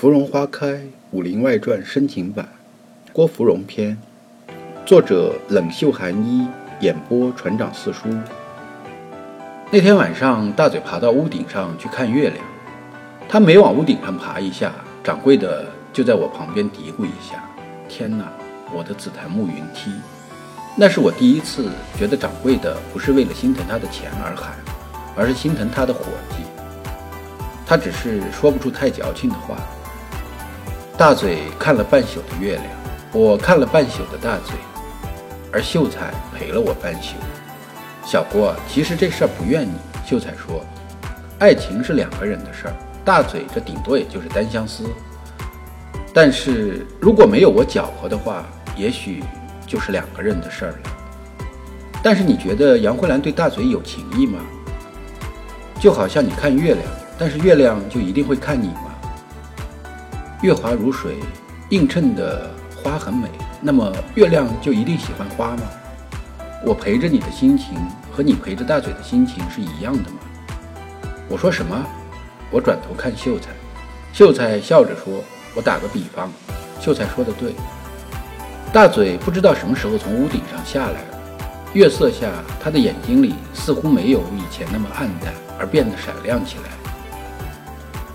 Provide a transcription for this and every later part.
芙蓉花开，《武林外传》深情版，郭芙蓉篇，作者冷袖寒衣，演播船长四叔。那天晚上，大嘴爬到屋顶上去看月亮。他每往屋顶上爬一下，掌柜的就在我旁边嘀咕一下：“天哪，我的紫檀木云梯！”那是我第一次觉得掌柜的不是为了心疼他的钱而喊，而是心疼他的伙计。他只是说不出太矫情的话。大嘴看了半宿的月亮，我看了半宿的大嘴，而秀才陪了我半宿。小郭，其实这事儿不怨你。秀才说：“爱情是两个人的事儿，大嘴这顶多也就是单相思。但是如果没有我搅和的话，也许就是两个人的事儿了。但是你觉得杨慧兰对大嘴有情意吗？就好像你看月亮，但是月亮就一定会看你吗？”月华如水，映衬的花很美。那么月亮就一定喜欢花吗？我陪着你的心情和你陪着大嘴的心情是一样的吗？我说什么？我转头看秀才，秀才笑着说：“我打个比方。”秀才说的对。大嘴不知道什么时候从屋顶上下来了，月色下他的眼睛里似乎没有以前那么暗淡，而变得闪亮起来，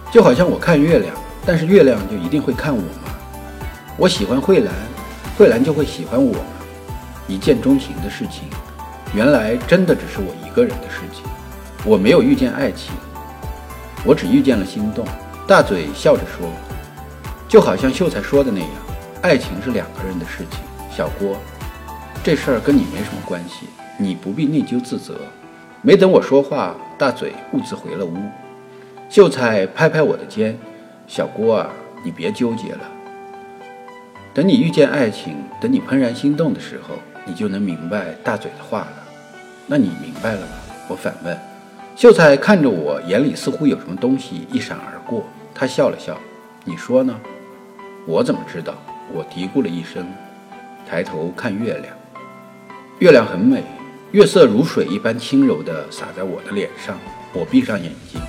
就好像我看月亮。但是月亮就一定会看我吗？我喜欢慧兰，慧兰就会喜欢我吗？一见钟情的事情，原来真的只是我一个人的事情。我没有遇见爱情，我只遇见了心动。大嘴笑着说：“就好像秀才说的那样，爱情是两个人的事情。”小郭，这事儿跟你没什么关系，你不必内疚自责。没等我说话，大嘴兀自回了屋。秀才拍拍我的肩。小郭啊，你别纠结了。等你遇见爱情，等你怦然心动的时候，你就能明白大嘴的话了。那你明白了吗？我反问。秀才看着我，眼里似乎有什么东西一闪而过。他笑了笑。你说呢？我怎么知道？我嘀咕了一声，抬头看月亮。月亮很美，月色如水一般轻柔地洒在我的脸上。我闭上眼睛，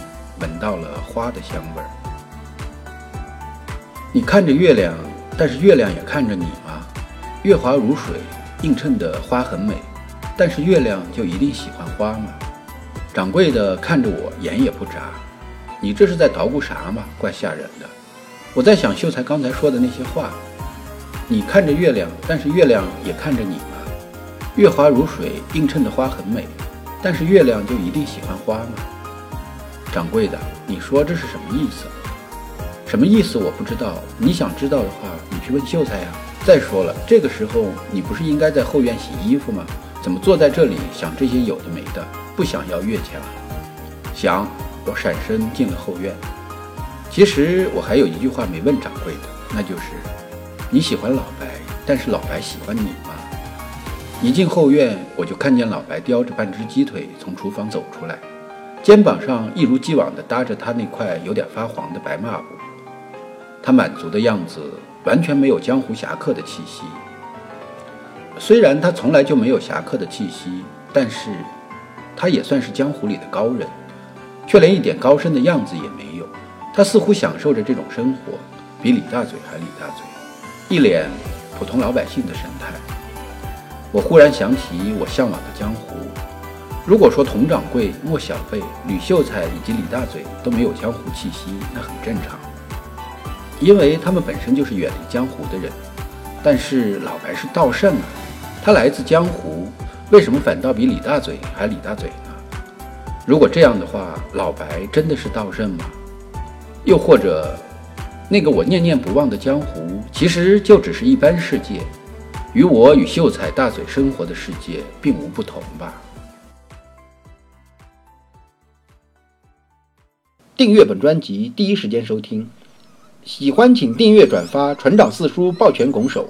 闻到了花的香味儿。你看着月亮，但是月亮也看着你吗？月华如水，映衬的花很美，但是月亮就一定喜欢花吗？掌柜的看着我，眼也不眨。你这是在捣鼓啥嘛？怪吓人的。我在想秀才刚才说的那些话。你看着月亮，但是月亮也看着你吗？月华如水，映衬的花很美，但是月亮就一定喜欢花吗？掌柜的，你说这是什么意思？什么意思？我不知道。你想知道的话，你去问秀才呀。再说了，这个时候你不是应该在后院洗衣服吗？怎么坐在这里想这些有的没的？不想要月钱了想。我闪身进了后院。其实我还有一句话没问掌柜的，那就是你喜欢老白，但是老白喜欢你吗？一进后院，我就看见老白叼着半只鸡腿从厨房走出来，肩膀上一如既往地搭着他那块有点发黄的白抹布。他满足的样子完全没有江湖侠客的气息。虽然他从来就没有侠客的气息，但是他也算是江湖里的高人，却连一点高深的样子也没有。他似乎享受着这种生活，比李大嘴还李大嘴，一脸普通老百姓的神态。我忽然想起我向往的江湖。如果说佟掌柜、莫小贝、吕秀才以及李大嘴都没有江湖气息，那很正常。因为他们本身就是远离江湖的人，但是老白是道圣啊，他来自江湖，为什么反倒比李大嘴还李大嘴呢？如果这样的话，老白真的是道圣吗？又或者，那个我念念不忘的江湖，其实就只是一般世界，与我与秀才大嘴生活的世界并无不同吧？订阅本专辑，第一时间收听。喜欢请订阅转发，船长四叔抱拳拱手。